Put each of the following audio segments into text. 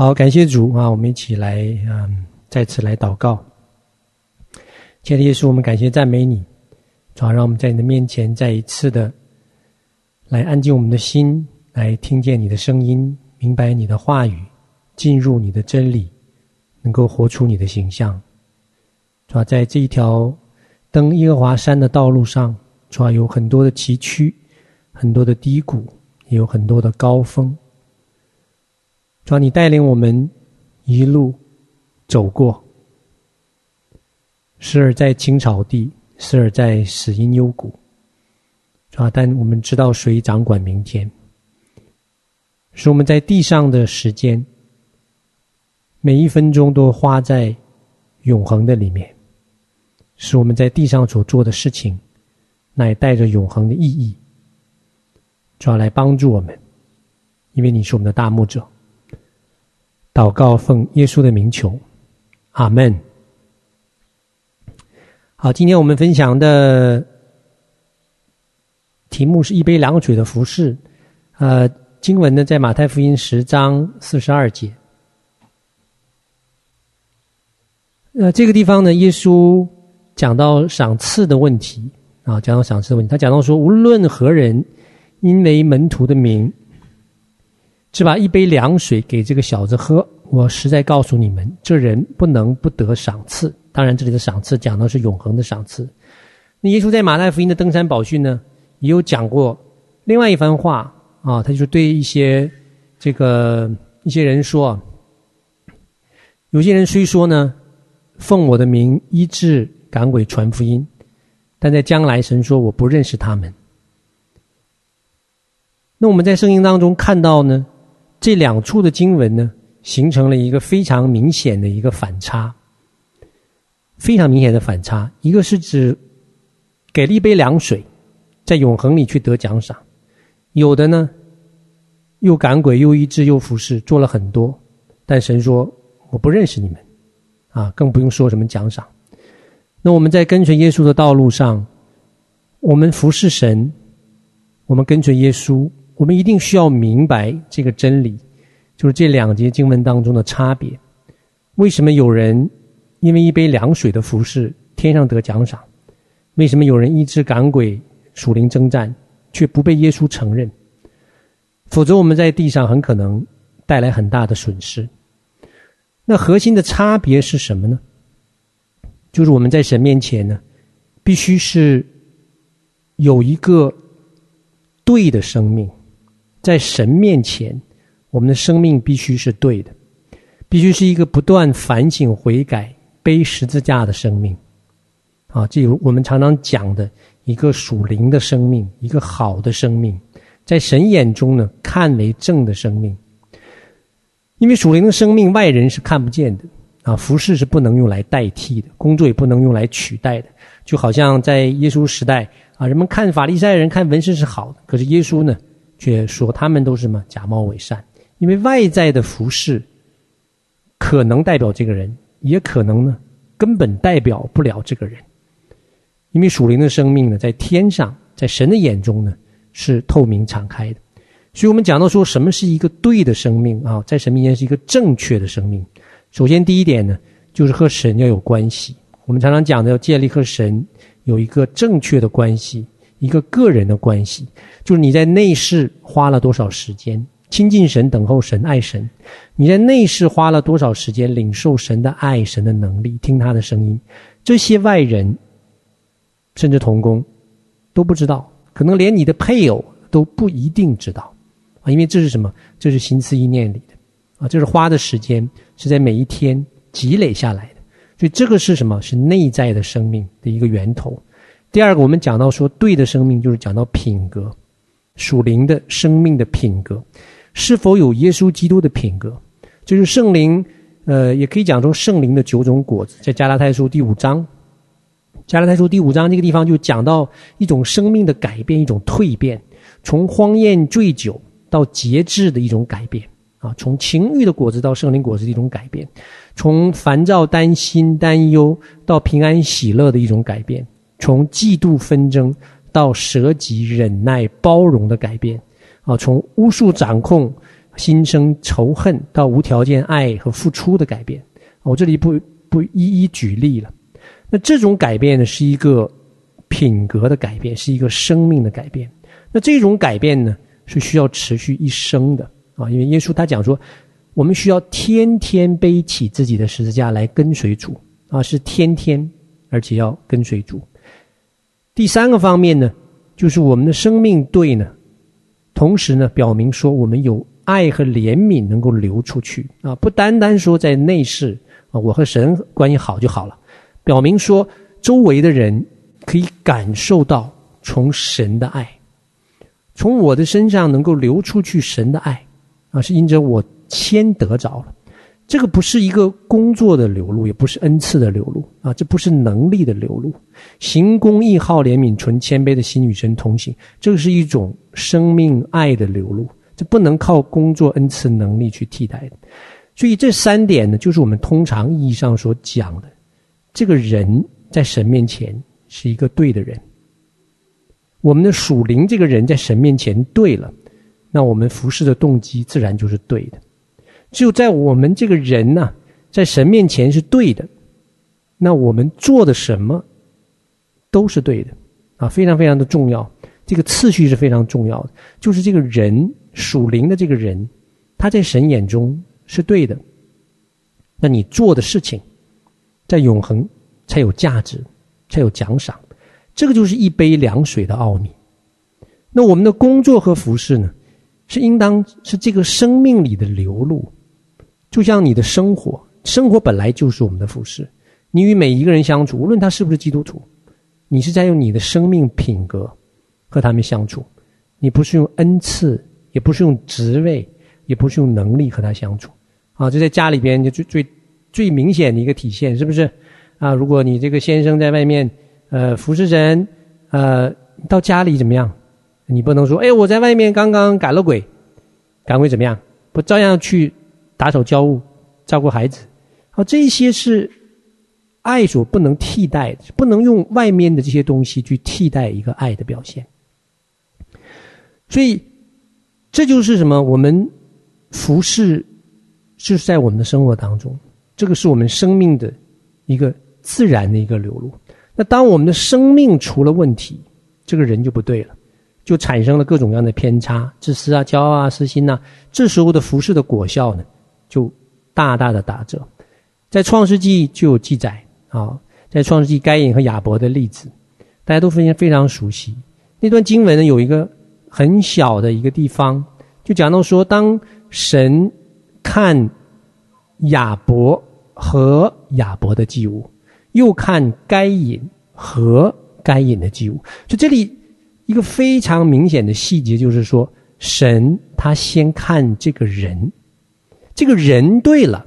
好，感谢主啊！我们一起来，嗯，再次来祷告。亲爱的耶稣，我们感谢赞美你，主啊，让我们在你的面前再一次的来安静我们的心，来听见你的声音，明白你的话语，进入你的真理，能够活出你的形象。主啊，在这一条登耶和华山的道路上，主啊，有很多的崎岖，很多的低谷，也有很多的高峰。主要，你带领我们一路走过，时而在青草地，时而在死荫幽谷。啊，但我们知道谁掌管明天，使我们在地上的时间，每一分钟都花在永恒的里面，使我们在地上所做的事情，乃带着永恒的意义，主要来帮助我们，因为你是我们的大牧者。祷告奉耶稣的名求，阿门。好，今天我们分享的题目是一杯凉水的服饰。呃，经文呢在马太福音十章四十二节。呃，这个地方呢，耶稣讲到赏赐的问题啊，讲到赏赐的问题，他讲到说，无论何人因为门徒的名。只把一杯凉水给这个小子喝，我实在告诉你们，这人不能不得赏赐。当然，这里的赏赐讲的是永恒的赏赐。那耶稣在马太福音的登山宝训呢，也有讲过另外一番话啊，他就是对一些这个一些人说，有些人虽说呢，奉我的名医治赶鬼传福音，但在将来神说我不认识他们。那我们在圣经当中看到呢。这两处的经文呢，形成了一个非常明显的一个反差，非常明显的反差。一个是指给了一杯凉水，在永恒里去得奖赏；有的呢，又赶鬼又医治又服侍，做了很多，但神说我不认识你们，啊，更不用说什么奖赏。那我们在跟随耶稣的道路上，我们服侍神，我们跟随耶稣。我们一定需要明白这个真理，就是这两节经文当中的差别。为什么有人因为一杯凉水的服事，天上得奖赏？为什么有人医治赶鬼、属灵征战，却不被耶稣承认？否则我们在地上很可能带来很大的损失。那核心的差别是什么呢？就是我们在神面前呢，必须是有一个对的生命。在神面前，我们的生命必须是对的，必须是一个不断反省悔改、背十字架的生命。啊，这有我们常常讲的一个属灵的生命，一个好的生命，在神眼中呢，看为正的生命。因为属灵的生命，外人是看不见的啊，服饰是不能用来代替的，工作也不能用来取代的。就好像在耶稣时代啊，人们看法利赛人、看文士是好的，可是耶稣呢？却说他们都是什么假冒伪善，因为外在的服饰可能代表这个人，也可能呢根本代表不了这个人。因为属灵的生命呢，在天上，在神的眼中呢是透明敞开的。所以我们讲到说什么是一个对的生命啊，在神面前是一个正确的生命。首先第一点呢，就是和神要有关系。我们常常讲的要建立和神有一个正确的关系。一个个人的关系，就是你在内室花了多少时间亲近神、等候神、爱神；你在内室花了多少时间领受神的爱、神的能力、听他的声音。这些外人，甚至同工都不知道，可能连你的配偶都不一定知道啊！因为这是什么？这是心思意念里的啊！这是花的时间是在每一天积累下来的，所以这个是什么？是内在的生命的一个源头。第二个，我们讲到说，对的生命就是讲到品格，属灵的生命的品格，是否有耶稣基督的品格，就是圣灵，呃，也可以讲说圣灵的九种果子，在加拉太书第五章，加拉太书第五章这个地方就讲到一种生命的改变，一种蜕变，从荒宴醉酒到节制的一种改变啊，从情欲的果子到圣灵果子的一种改变，从烦躁担心担忧到平安喜乐的一种改变。从嫉妒纷争到舍己忍耐包容的改变，啊，从巫术掌控心生仇恨到无条件爱和付出的改变。我这里不不一一举例了。那这种改变呢，是一个品格的改变，是一个生命的改变。那这种改变呢，是需要持续一生的啊，因为耶稣他讲说，我们需要天天背起自己的十字架来跟随主啊，是天天，而且要跟随主。第三个方面呢，就是我们的生命对呢，同时呢，表明说我们有爱和怜悯能够流出去。啊，不单单说在内室啊，我和神关系好就好了，表明说周围的人可以感受到从神的爱，从我的身上能够流出去神的爱。啊，是因着我先得着了。这个不是一个工作的流露，也不是恩赐的流露啊，这不是能力的流露。行公义、好怜悯、存谦卑的心与神同行，这个是一种生命爱的流露，这不能靠工作恩赐能力去替代的。所以这三点呢，就是我们通常意义上所讲的，这个人在神面前是一个对的人。我们的属灵这个人在神面前对了，那我们服侍的动机自然就是对的。只有在我们这个人呢、在神面前是对的，那我们做的什么都是对的，啊，非常非常的重要。这个次序是非常重要的，就是这个人属灵的这个人，他在神眼中是对的，那你做的事情，在永恒才有价值，才有奖赏。这个就是一杯凉水的奥秘。那我们的工作和服饰呢，是应当是这个生命里的流露。就像你的生活，生活本来就是我们的服饰。你与每一个人相处，无论他是不是基督徒，你是在用你的生命品格和他们相处。你不是用恩赐，也不是用职位，也不是用能力和他相处。啊，这在家里边就最最最明显的一个体现，是不是？啊，如果你这个先生在外面，呃，服侍人，呃，到家里怎么样？你不能说，哎，我在外面刚刚赶了鬼，赶鬼怎么样？不照样去？打扫家务，照顾孩子，好，这些是爱所不能替代，不能用外面的这些东西去替代一个爱的表现。所以，这就是什么？我们服侍就是在我们的生活当中，这个是我们生命的一个自然的一个流露。那当我们的生命出了问题，这个人就不对了，就产生了各种各样的偏差、自私啊、骄傲啊、私心呐、这时候的服侍的果效呢？就大大的打折，在创世纪就有记载啊，在创世纪该隐和亚伯的例子，大家都非常非常熟悉。那段经文呢，有一个很小的一个地方，就讲到说，当神看亚伯和亚伯的祭物，又看该隐和该隐的祭物，就这里一个非常明显的细节，就是说，神他先看这个人。这个人对了，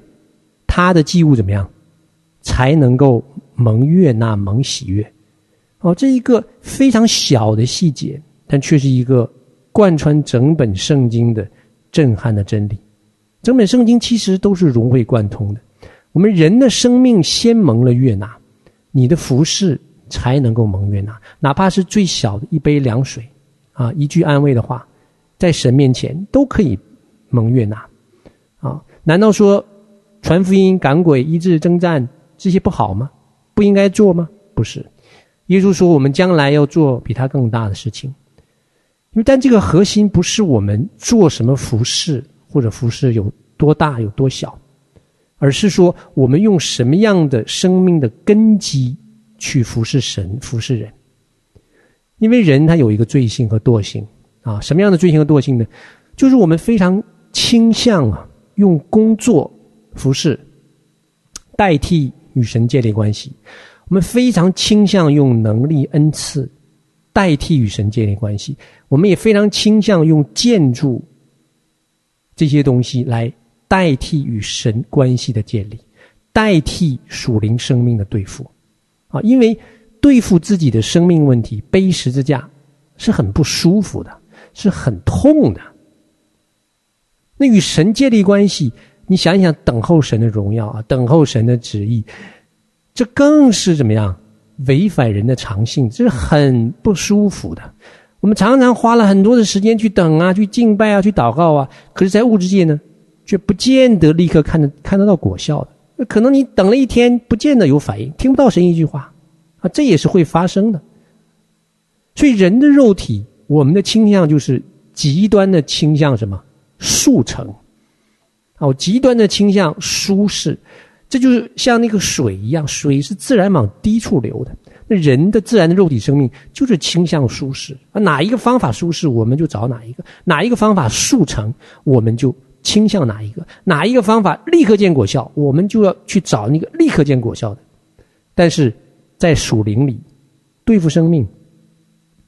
他的祭物怎么样，才能够蒙悦纳、蒙喜悦？哦，这一个非常小的细节，但却是一个贯穿整本圣经的震撼的真理。整本圣经其实都是融会贯通的。我们人的生命先蒙了悦纳，你的服饰才能够蒙悦纳，哪怕是最小的一杯凉水，啊，一句安慰的话，在神面前都可以蒙悦纳。啊，难道说传福音、赶鬼、医治、征战这些不好吗？不应该做吗？不是，耶稣说我们将来要做比他更大的事情。因为但这个核心不是我们做什么服饰或者服饰有多大有多小，而是说我们用什么样的生命的根基去服侍神、服侍人。因为人他有一个罪性和惰性啊，什么样的罪性和惰性呢？就是我们非常倾向啊。用工作服饰代替与神建立关系，我们非常倾向用能力恩赐代替与神建立关系，我们也非常倾向用建筑这些东西来代替与神关系的建立，代替属灵生命的对付啊！因为对付自己的生命问题，背十字架是很不舒服的，是很痛的。那与神建立关系，你想一想，等候神的荣耀啊，等候神的旨意，这更是怎么样违反人的常性，这是很不舒服的。我们常常花了很多的时间去等啊，去敬拜啊，去祷告啊，可是，在物质界呢，却不见得立刻看得看得到果效的。那可能你等了一天，不见得有反应，听不到神一句话啊，这也是会发生的。所以，人的肉体，我们的倾向就是极端的倾向什么？速成，哦，极端的倾向舒适，这就是像那个水一样，水是自然往低处流的。那人的自然的肉体生命就是倾向舒适。啊，哪一个方法舒适，我们就找哪一个；哪一个方法速成，我们就倾向哪一个；哪一个方法立刻见果效，我们就要去找那个立刻见果效的。但是在属灵里，对付生命、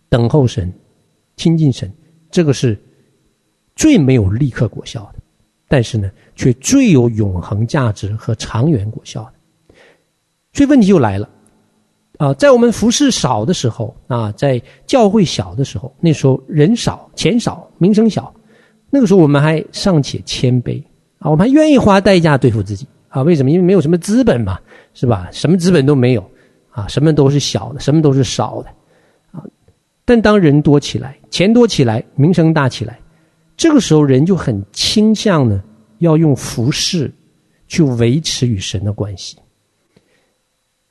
等候神、亲近神，这个是最没有立刻果效的，但是呢，却最有永恒价值和长远果效的。所以问题就来了。啊，在我们服事少的时候啊，在教会小的时候，那时候人少钱少名声小，那个时候我们还尚且谦卑啊，我们还愿意花代价对付自己啊？为什么？因为没有什么资本嘛，是吧？什么资本都没有啊，什么都是小的，什么都是少的啊。但当人多起来，钱多起来，名声大起来，这个时候人就很倾向呢，要用服饰去维持与神的关系。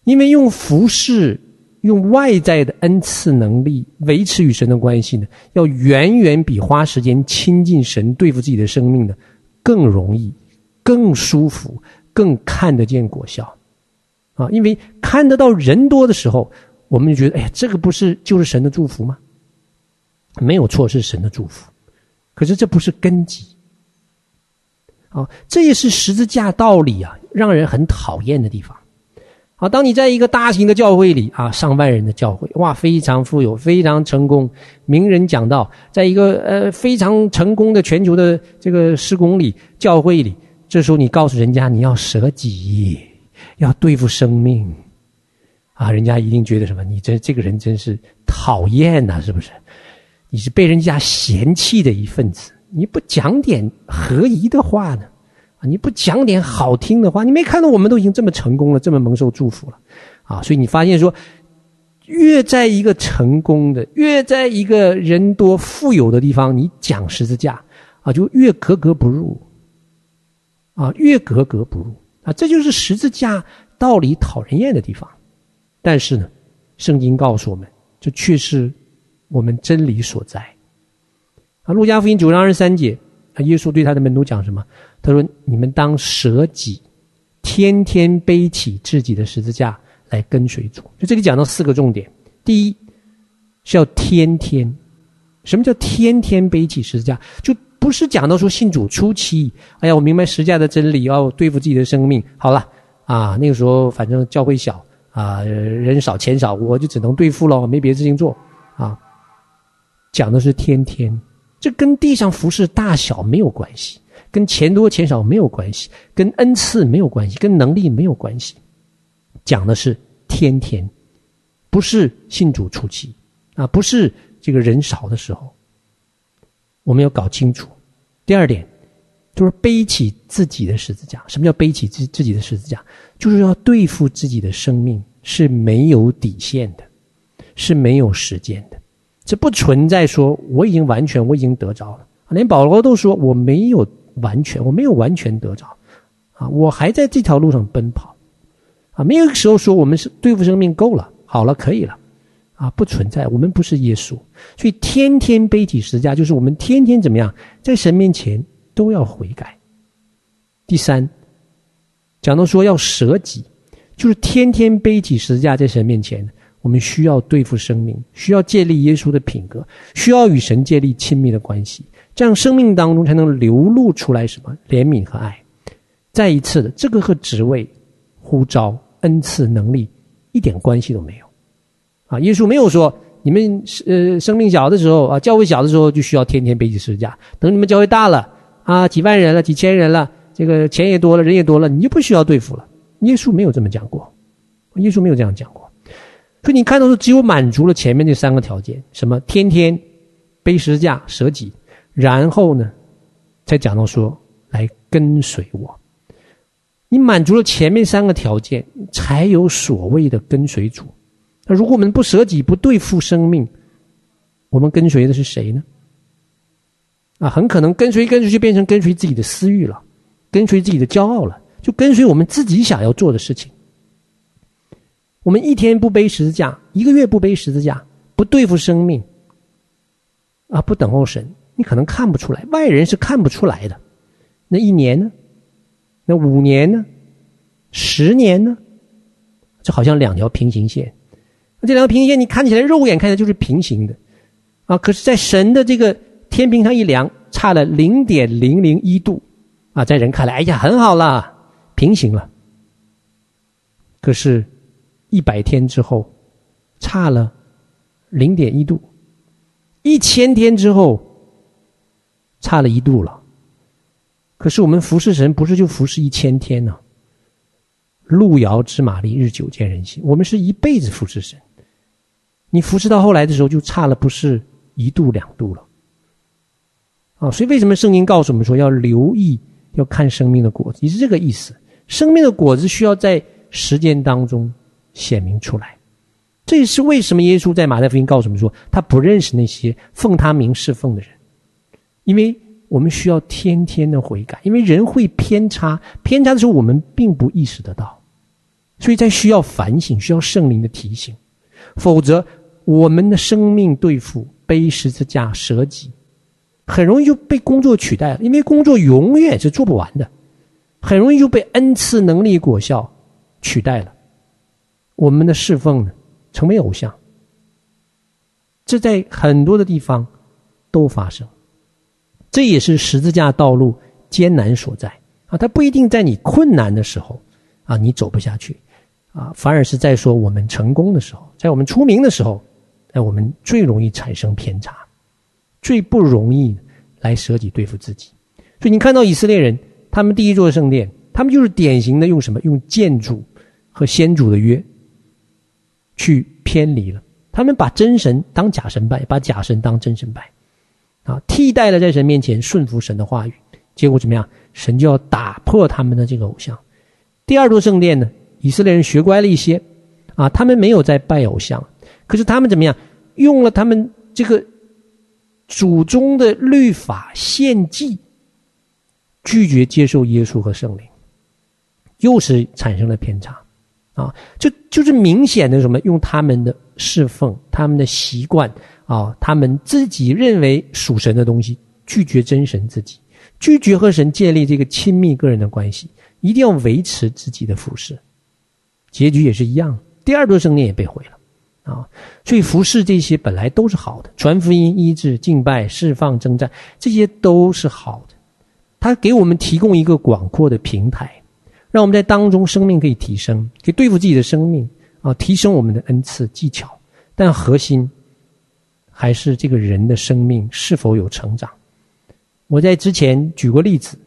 因为用服饰、用外在的恩赐能力维持与神的关系呢，要远远比花时间亲近神、对付自己的生命呢，更容易、更舒服、更看得见果效。啊，因为看得到人多的时候，我们就觉得，哎呀，这个不是就是神的祝福吗？没有错，是神的祝福。可是这不是根基。啊，这也是十字架道理啊，让人很讨厌的地方。啊，当你在一个大型的教会里啊，上万人的教会，哇，非常富有，非常成功，名人讲道，在一个呃非常成功的全球的这个施工里，教会里，这时候你告诉人家你要舍己，要对付生命，啊，人家一定觉得什么？你这这个人真是讨厌呐，是不是？你是被人家嫌弃的一份子，你不讲点合宜的话呢？啊你不讲点好听的话，你没看到我们都已经这么成功了，这么蒙受祝福了，啊！所以你发现说，越在一个成功的，越在一个人多富有的地方，你讲十字架啊，就越格格不入，啊，越格格不入啊！这就是十字架道理讨人厌的地方。但是呢，圣经告诉我们，这却是我们真理所在。啊，路加福音九章二十三节，啊，耶稣对他的门徒讲什么？他说：“你们当舍己，天天背起自己的十字架来跟随主。”就这里讲到四个重点：第一是要天天，什么叫天天背起十字架？就不是讲到说信主初期，哎呀，我明白十字架的真理，要对付自己的生命。好了啊，那个时候反正教会小啊，人少钱少，我就只能对付了，没别的事情做。讲的是天天，这跟地上服事大小没有关系。跟钱多钱少没有关系，跟恩赐没有关系，跟能力没有关系，讲的是天天，不是信主初期啊，不是这个人少的时候，我们要搞清楚。第二点，就是背起自己的十字架。什么叫背起自自己的十字架？就是要对付自己的生命是没有底线的，是没有时间的，这不存在说我已经完全，我已经得着了。连保罗都说我没有。完全，我没有完全得着，啊，我还在这条路上奔跑，啊，没有时候说我们是对付生命够了，好了，可以了，啊，不存在，我们不是耶稣，所以天天背起十字架，就是我们天天怎么样，在神面前都要悔改。第三，讲到说要舍己，就是天天背起十字架在神面前，我们需要对付生命，需要建立耶稣的品格，需要与神建立亲密的关系。这样生命当中才能流露出来什么怜悯和爱。再一次的，这个和职位、呼召、恩赐、能力一点关系都没有。啊，耶稣没有说你们呃生命小的时候啊，教会小的时候就需要天天背起十字架。等你们教会大了啊，几万人了、几千人了，这个钱也多了，人也多了，你就不需要对付了。耶稣没有这么讲过，耶稣没有这样讲过。所以你看到说，只有满足了前面这三个条件，什么天天背十字架、舍己。然后呢，才讲到说来跟随我。你满足了前面三个条件，才有所谓的跟随主。那如果我们不舍己，不对付生命，我们跟随的是谁呢？啊，很可能跟随跟随就变成跟随自己的私欲了，跟随自己的骄傲了，就跟随我们自己想要做的事情。我们一天不背十字架，一个月不背十字架，不对付生命，啊，不等候神，你可能看不出来，外人是看不出来的。那一年呢？那五年呢？十年呢？就好像两条平行线。那这两条平行线，你看起来肉眼看起来就是平行的，啊，可是，在神的这个。天平上一量，差了零点零零一度，啊，在人看来，哎呀，很好了，平行了。可是，一百天之后，差了零点一度；一千天之后，差了一度了。可是，我们服侍神不是就服侍一千天呢、路遥知马力，日久见人心。我们是一辈子服侍神。你服侍到后来的时候，就差了不是一度两度了。啊，所以为什么圣经告诉我们说要留意，要看生命的果子，也是这个意思。生命的果子需要在时间当中显明出来。这也是为什么耶稣在马太福音告诉我们说，他不认识那些奉他名侍奉的人，因为我们需要天天的悔改，因为人会偏差，偏差的时候我们并不意识得到，所以在需要反省，需要圣灵的提醒，否则我们的生命对付背十字架舍己。很容易就被工作取代了，因为工作永远是做不完的，很容易就被恩赐能力果效取代了。我们的侍奉呢，成为偶像，这在很多的地方都发生，这也是十字架道路艰难所在啊！它不一定在你困难的时候啊，你走不下去啊，反而是在说我们成功的时候，在我们出名的时候，在我们最容易产生偏差。最不容易来舍己对付自己，所以你看到以色列人，他们第一座圣殿，他们就是典型的用什么？用建筑和先祖的约去偏离了。他们把真神当假神拜，把假神当真神拜，啊，替代了在神面前顺服神的话语。结果怎么样？神就要打破他们的这个偶像。第二座圣殿呢？以色列人学乖了一些，啊，他们没有在拜偶像，可是他们怎么样？用了他们这个。祖宗的律法献祭，拒绝接受耶稣和圣灵，又是产生了偏差，啊，就就是明显的什么？用他们的侍奉、他们的习惯啊，他们自己认为属神的东西，拒绝真神自己，拒绝和神建立这个亲密个人的关系，一定要维持自己的服侍，结局也是一样，第二座圣殿也被毁了。啊，所以服侍这些本来都是好的，传福音、医治、敬拜、释放、征战，这些都是好的。他给我们提供一个广阔的平台，让我们在当中生命可以提升，可以对付自己的生命啊，提升我们的恩赐技巧。但核心还是这个人的生命是否有成长。我在之前举过例子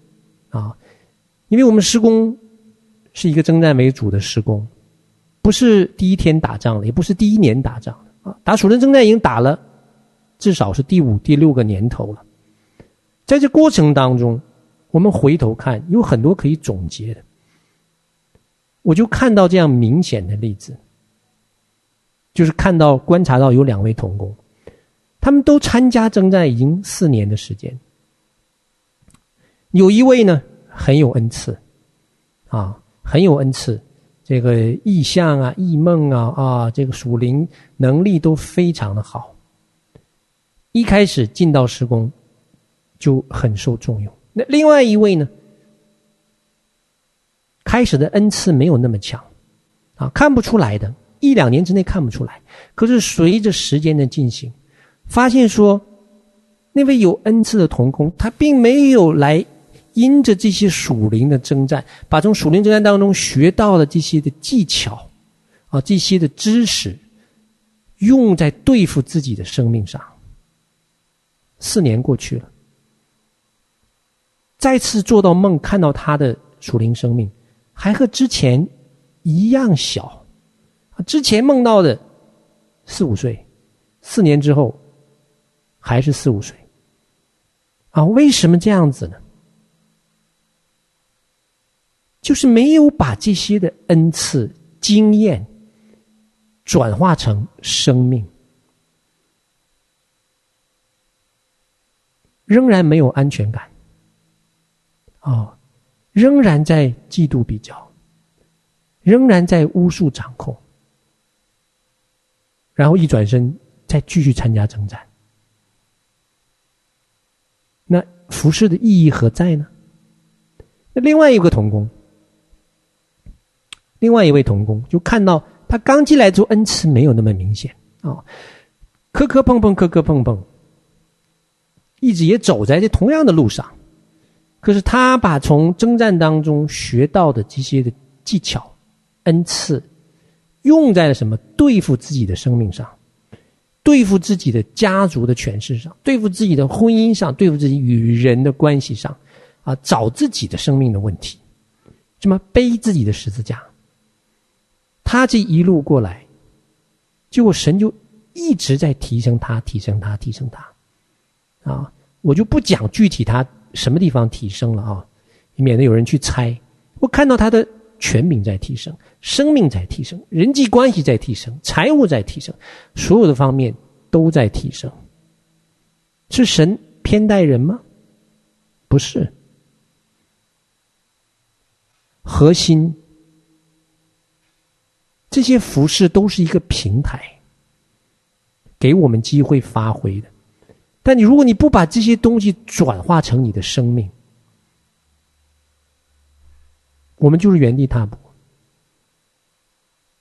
啊，因为我们施工是一个征战为主的施工。不是第一天打仗了，也不是第一年打仗了啊！打属灵征战已经打了，至少是第五、第六个年头了。在这过程当中，我们回头看，有很多可以总结的。我就看到这样明显的例子，就是看到、观察到有两位童工，他们都参加征战已经四年的时间。有一位呢，很有恩赐，啊，很有恩赐。这个异象啊、异梦啊、啊，这个属灵能力都非常的好。一开始进到施工，就很受重用。那另外一位呢，开始的恩赐没有那么强，啊，看不出来的，一两年之内看不出来。可是随着时间的进行，发现说，那位有恩赐的童工，他并没有来。因着这些属灵的征战，把从属灵征战当中学到的这些的技巧，啊，这些的知识，用在对付自己的生命上。四年过去了，再次做到梦，看到他的属灵生命还和之前一样小，啊，之前梦到的四五岁，四年之后还是四五岁，啊，为什么这样子呢？就是没有把这些的恩赐、经验转化成生命。仍然没有安全感，哦，仍然在嫉妒比较，仍然在巫术掌控，然后一转身再继续参加征战，那服饰的意义何在呢？那另外一个童工，另外一位童工就看到他刚进来之后恩赐没有那么明显啊。磕磕碰碰，磕磕碰碰，一直也走在这同样的路上。可是他把从征战当中学到的这些的技巧、恩赐，用在了什么？对付自己的生命上，对付自己的家族的权势上，对付自己的婚姻上，对付自己与人的关系上，啊，找自己的生命的问题，什么背自己的十字架。他这一路过来，结果神就。一直在提升他，提升他，提升他，啊！我就不讲具体他什么地方提升了啊，免得有人去猜。我看到他的权柄在提升，生命在提升，人际关系在提升，财务在提升，所有的方面都在提升。是神偏待人吗？不是，核心这些服事都是一个平台。给我们机会发挥的，但你如果你不把这些东西转化成你的生命，我们就是原地踏步，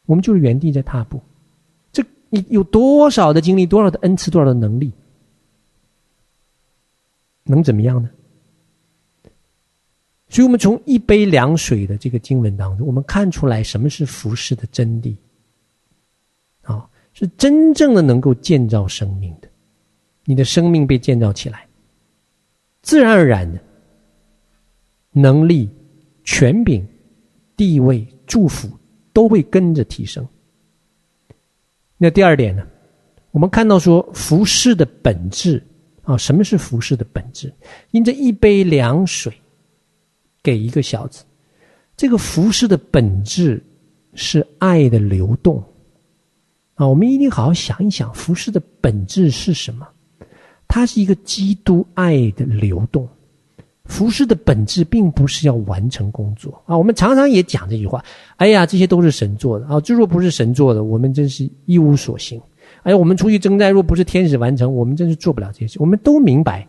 我们就是原地在踏步。这你有多少的经历，多少的恩赐，多少的能力，能怎么样呢？所以，我们从一杯凉水的这个经文当中，我们看出来什么是服饰的真谛。是真正的能够建造生命的，你的生命被建造起来，自然而然的，能力、权柄、地位、祝福都会跟着提升。那第二点呢？我们看到说服饰的本质啊，什么是服饰的本质？因这一杯凉水给一个小子，这个服饰的本质是爱的流动。啊，我们一定好好想一想，服饰的本质是什么？它是一个基督爱的流动。服事的本质并不是要完成工作啊。我们常常也讲这句话：“哎呀，这些都是神做的啊！这若不是神做的，我们真是一无所行。哎呀，我们出去征战，若不是天使完成，我们真是做不了这些事。”我们都明白，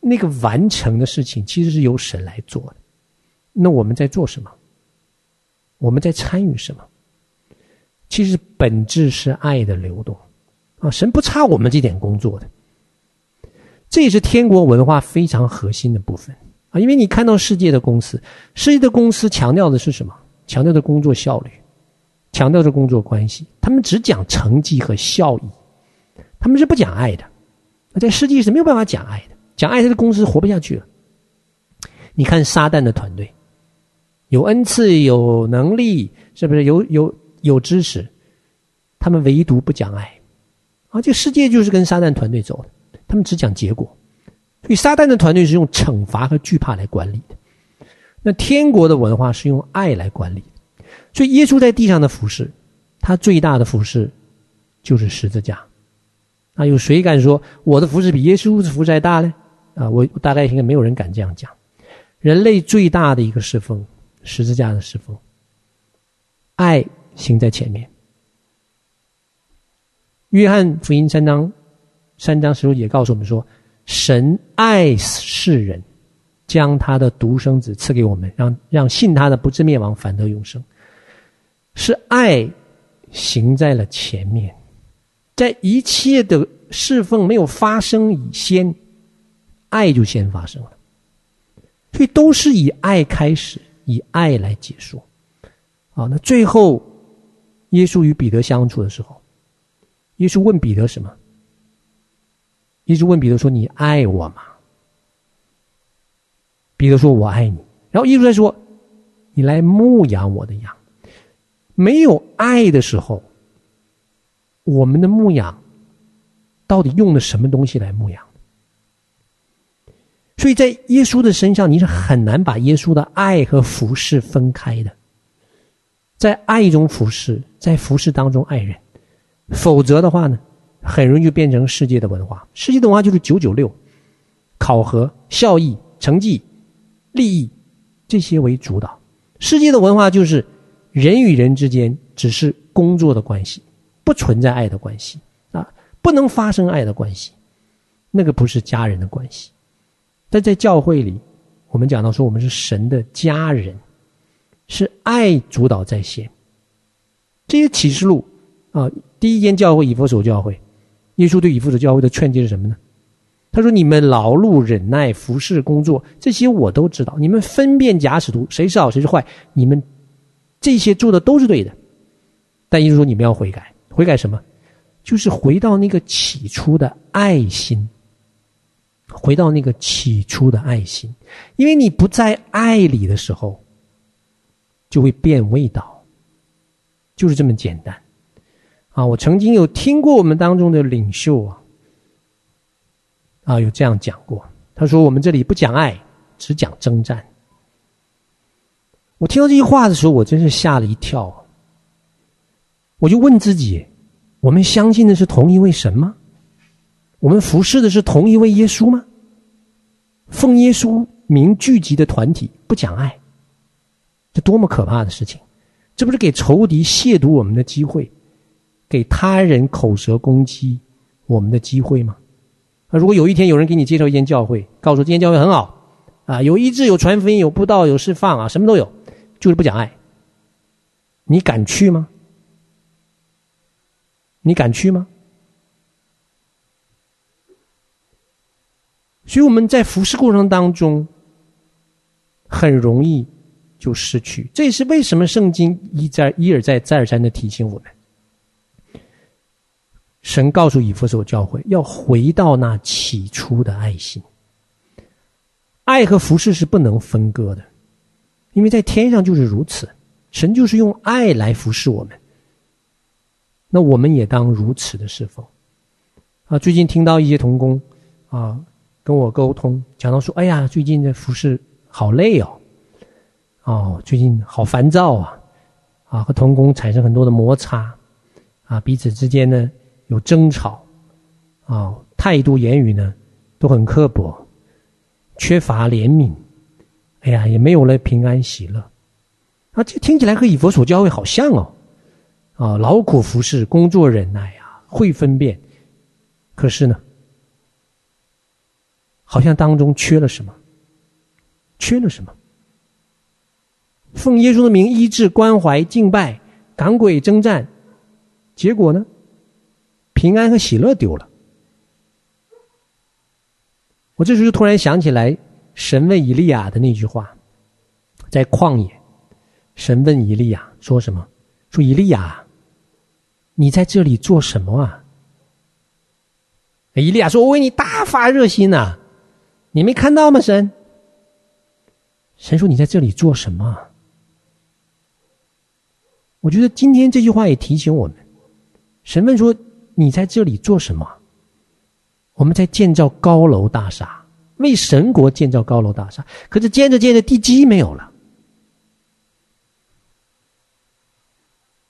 那个完成的事情其实是由神来做的。那我们在做什么？我们在参与什么？其实本质是爱的流动，啊，神不差我们这点工作的，这也是天国文化非常核心的部分啊。因为你看到世界的公司，世界的公司强调的是什么？强调的工作效率，强调的工作关系，他们只讲成绩和效益，他们是不讲爱的。那在世界是没有办法讲爱的，讲爱他的公司活不下去了。你看撒旦的团队，有恩赐，有能力，是不是有有？有知识，他们唯独不讲爱，啊，这个世界就是跟撒旦团队走的，他们只讲结果，所以撒旦的团队是用惩罚和惧怕来管理的，那天国的文化是用爱来管理的，所以耶稣在地上的服饰，他最大的服饰就是十字架，啊，有谁敢说我的服饰比耶稣的服饰还大呢？啊，我大概应该没有人敢这样讲，人类最大的一个侍奉，十字架的侍奉，爱。行在前面。约翰福音三章三章十六节告诉我们说：“神爱世人，将他的独生子赐给我们，让让信他的不至灭亡，反得永生。”是爱行在了前面，在一切的侍奉没有发生以前，爱就先发生了。所以都是以爱开始，以爱来结束。啊，那最后。耶稣与彼得相处的时候，耶稣问彼得什么？耶稣问彼得说：“你爱我吗？”彼得说：“我爱你。”然后耶稣在说：“你来牧养我的羊。”没有爱的时候，我们的牧养到底用的什么东西来牧养？所以在耶稣的身上，你是很难把耶稣的爱和服侍分开的。在爱中服侍，在服侍当中爱人，否则的话呢，很容易就变成世界的文化。世界的文化就是九九六，考核、效益、成绩、利益这些为主导。世界的文化就是人与人之间只是工作的关系，不存在爱的关系啊，不能发生爱的关系，那个不是家人的关系。但在教会里，我们讲到说，我们是神的家人，是爱主导在先。这些启示录啊，第一间教会以弗所教会，耶稣对以弗所教会的劝诫是什么呢？他说：“你们劳碌忍耐，服侍工作，这些我都知道。你们分辨假使徒，谁是好，谁是坏，你们这些做的都是对的。但耶稣说，你们要悔改，悔改什么？就是回到那个起初的爱心。”回到那个起初的爱心，因为你不在爱里的时候，就会变味道，就是这么简单。啊，我曾经有听过我们当中的领袖啊，啊，有这样讲过。他说：“我们这里不讲爱，只讲征战。”我听到这句话的时候，我真是吓了一跳。我就问自己：我们相信的是同一位神吗？我们服侍的是同一位耶稣吗？奉耶稣名聚集的团体不讲爱，这多么可怕的事情！这不是给仇敌亵渎我们的机会，给他人口舌攻击我们的机会吗？啊如果有一天有人给你介绍一间教会，告诉这间教会很好啊，有医治、有传福音、有布道、有释放啊，什么都有，就是不讲爱，你敢去吗？你敢去吗？所以我们在服侍过程当中，很容易就失去。这也是为什么圣经一再一而再再而三的提醒我们：神告诉以弗所教会要回到那起初的爱心。爱和服侍是不能分割的，因为在天上就是如此，神就是用爱来服侍我们。那我们也当如此的侍奉。啊，最近听到一些童工啊。跟我沟通，讲到说：“哎呀，最近的服侍好累哦，哦，最近好烦躁啊，啊，和童工产生很多的摩擦，啊，彼此之间呢有争吵，啊，态度言语呢都很刻薄，缺乏怜悯，哎呀，也没有了平安喜乐，啊，这听起来和以佛所教会好像哦，啊，劳苦服侍，工作忍耐啊，会分辨，可是呢？”好像当中缺了什么，缺了什么？奉耶稣的名医治、关怀、敬拜、赶鬼、征战，结果呢？平安和喜乐丢了。我这时候突然想起来，神问以利亚的那句话，在旷野，神问以利亚说什么？说以利亚，你在这里做什么啊？以利亚说：“我为你大发热心呐、”你没看到吗？神，神说：“你在这里做什么？”我觉得今天这句话也提醒我们。神问说：“你在这里做什么？”我们在建造高楼大厦，为神国建造高楼大厦。可是建着建着，地基没有了，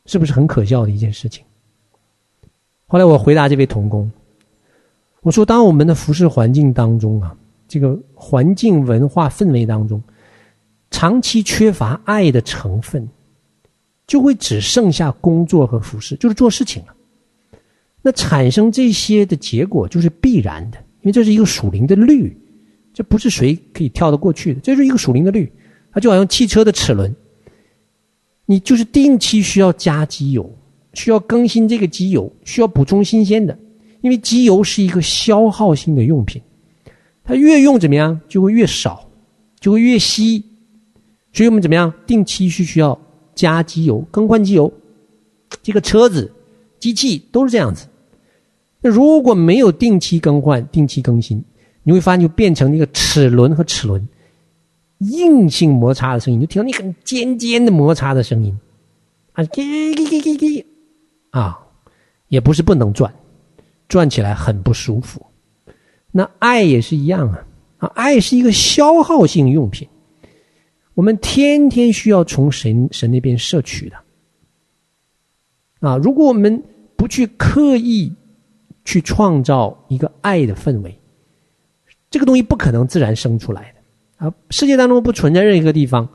是不是很可笑的一件事情？后来我回答这位童工，我说：“当我们的服饰环境当中啊。”这个环境文化氛围当中，长期缺乏爱的成分，就会只剩下工作和服饰，就是做事情了。那产生这些的结果就是必然的，因为这是一个属灵的律，这不是谁可以跳得过去的，这是一个属灵的律。它就好像汽车的齿轮，你就是定期需要加机油，需要更新这个机油，需要补充新鲜的，因为机油是一个消耗性的用品。它越用怎么样，就会越少，就会越稀，所以我们怎么样，定期需需要加机油、更换机油。这个车子、机器都是这样子。那如果没有定期更换、定期更新，你会发现就变成那个齿轮和齿轮硬性摩擦的声音，就听到你很尖尖的摩擦的声音。啊，叽叽叽叽叽啊，也不是不能转，转起来很不舒服。那爱也是一样啊，啊，爱是一个消耗性用品，我们天天需要从神神那边摄取的，啊，如果我们不去刻意去创造一个爱的氛围，这个东西不可能自然生出来的啊！世界当中不存在任何地方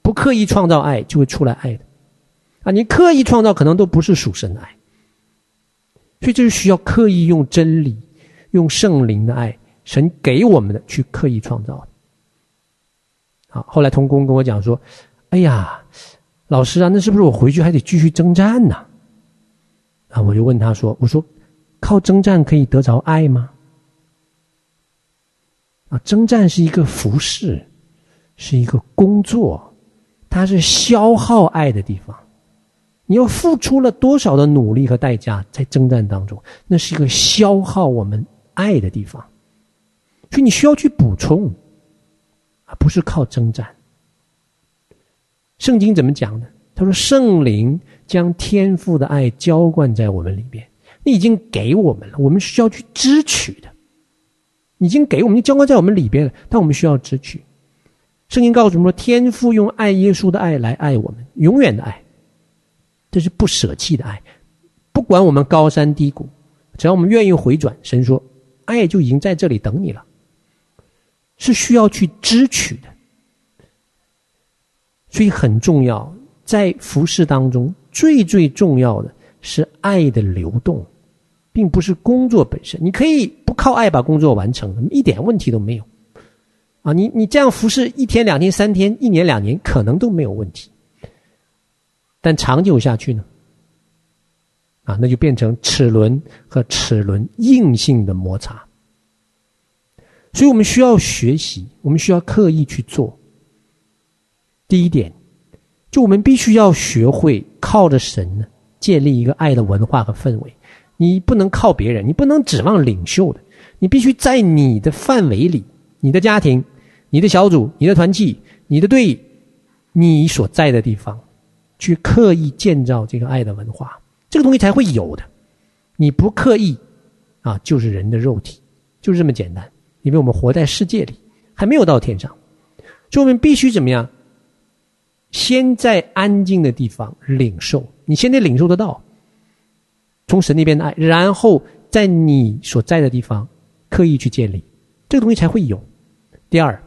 不刻意创造爱就会出来爱的啊！你刻意创造可能都不是属神的爱，所以这是需要刻意用真理、用圣灵的爱，神给我们的去刻意创造的。好，后来童工跟我讲说：“哎呀，老师啊，那是不是我回去还得继续征战呢？”啊，我就问他说：“我说。”靠征战可以得着爱吗？啊，征战是一个服饰，是一个工作，它是消耗爱的地方。你要付出了多少的努力和代价在征战当中，那是一个消耗我们爱的地方。所以你需要去补充，而不是靠征战。圣经怎么讲呢？他说：“圣灵将天父的爱浇灌在我们里边。”你已经给我们了，我们需要去支取的。已经给我们，浇灌在我们里边了，但我们需要支取。圣经告诉我们说，天父用爱耶稣的爱来爱我们，永远的爱，这是不舍弃的爱。不管我们高山低谷，只要我们愿意回转，神说，爱就已经在这里等你了。是需要去支取的，所以很重要，在服事当中，最最重要的是爱的流动。并不是工作本身，你可以不靠爱把工作完成，一点问题都没有。啊，你你这样服侍一天、两天、三天、一年、两年，可能都没有问题。但长久下去呢？啊，那就变成齿轮和齿轮硬性的摩擦。所以我们需要学习，我们需要刻意去做。第一点，就我们必须要学会靠着神呢，建立一个爱的文化和氛围。你不能靠别人，你不能指望领袖的，你必须在你的范围里，你的家庭、你的小组、你的团契、你的队，你所在的地方，去刻意建造这个爱的文化，这个东西才会有的。你不刻意，啊，就是人的肉体，就是这么简单。因为我们活在世界里，还没有到天上，所以我们必须怎么样？先在安静的地方领受，你先得领受得到。从神那边的爱，然后在你所在的地方刻意去建立，这个东西才会有。第二，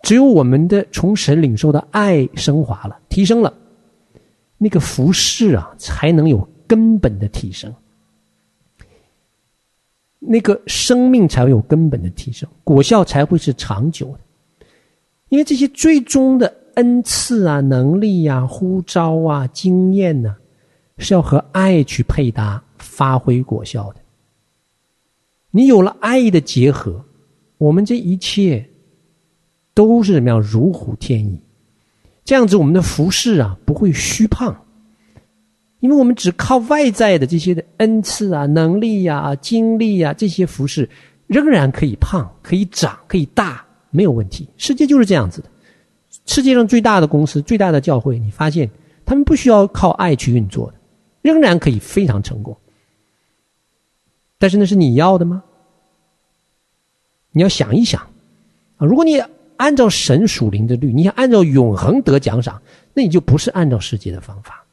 只有我们的从神领受的爱升华了、提升了，那个服饰啊，才能有根本的提升，那个生命才会有根本的提升，果效才会是长久的。因为这些最终的恩赐啊、能力呀、啊、呼召啊、经验呢、是要和爱去配搭，发挥果效的。你有了爱的结合，我们这一切都是怎么样？如虎添翼。这样子，我们的服饰啊不会虚胖，因为我们只靠外在的这些的恩赐啊、能力呀、啊、经历呀这些服饰，仍然可以胖、可以长、可以大，没有问题。世界就是这样子的。世界上最大的公司、最大的教会，你发现他们不需要靠爱去运作的。仍然可以非常成功，但是那是你要的吗？你要想一想啊！如果你按照神属灵的律，你想按照永恒得奖赏，那你就不是按照世界的方法，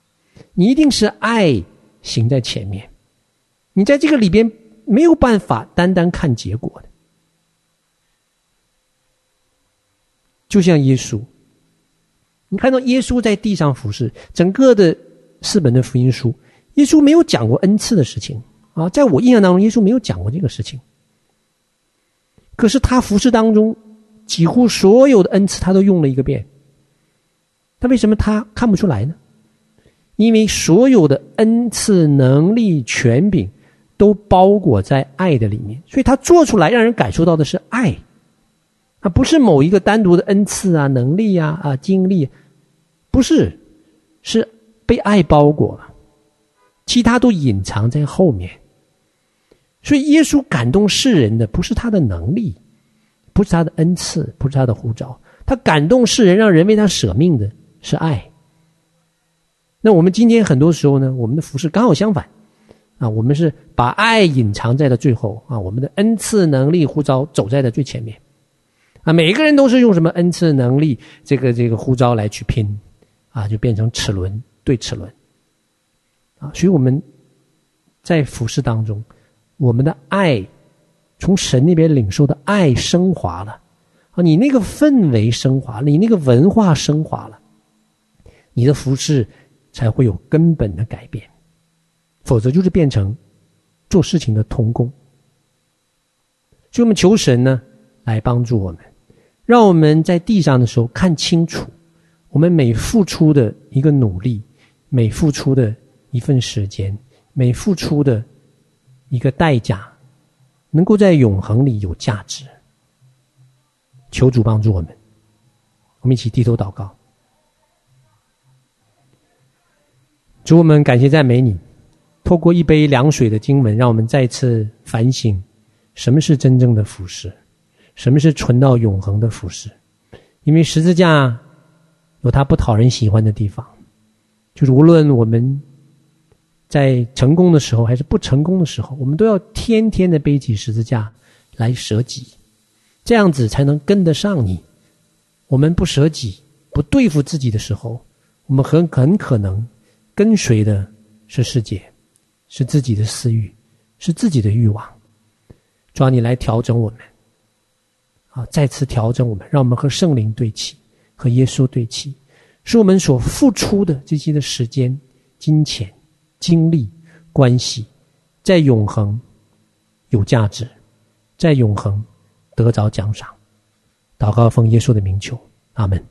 你一定是爱行在前面。你在这个里边没有办法单单看结果的，就像耶稣，你看到耶稣在地上服侍，整个的四本的福音书。耶稣没有讲过恩赐的事情啊，在我印象当中，耶稣没有讲过这个事情。可是他服事当中，几乎所有的恩赐他都用了一个遍。他为什么他看不出来呢？因为所有的恩赐、能力、权柄都包裹在爱的里面，所以他做出来让人感受到的是爱，啊，不是某一个单独的恩赐啊、能力啊、啊经历，不是，是被爱包裹了。其他都隐藏在后面，所以耶稣感动世人的不是他的能力，不是他的恩赐，不是他的呼召，他感动世人，让人为他舍命的是爱。那我们今天很多时候呢，我们的服饰刚好相反，啊，我们是把爱隐藏在了最后。啊，我们的恩赐、能力、呼召走在了最前面，啊，每一个人都是用什么恩赐、能力、这个这个呼召来去拼，啊，就变成齿轮对齿轮。所以我们在服事当中，我们的爱从神那边领受的爱升华了啊，你那个氛围升华了，你那个文化升华了，你的服事才会有根本的改变，否则就是变成做事情的童工。所以我们求神呢，来帮助我们，让我们在地上的时候看清楚，我们每付出的一个努力，每付出的一份时间，每付出的一个代价，能够在永恒里有价值。求主帮助我们，我们一起低头祷告。主，我们感谢赞美你，透过一杯凉水的经文，让我们再次反省。什么是真正的服事？什么是存到永恒的服事？因为十字架有它不讨人喜欢的地方，就是无论我们在成功的时候还是不成功的时候，我们都要天天的背起十字架来舍己，这样子才能跟得上你。我们不舍己、不对付自己的时候，我们很很可能跟随的是世界，是自己的私欲，是自己的欲望。主啊，你来调整我们，啊，再次调整我们，让我们和圣灵对齐，和耶稣对齐，使我们所付出的这些的时间、金钱、经历、关系，在永恒有价值，在永恒得着奖赏。祷告奉耶稣的名求，阿门。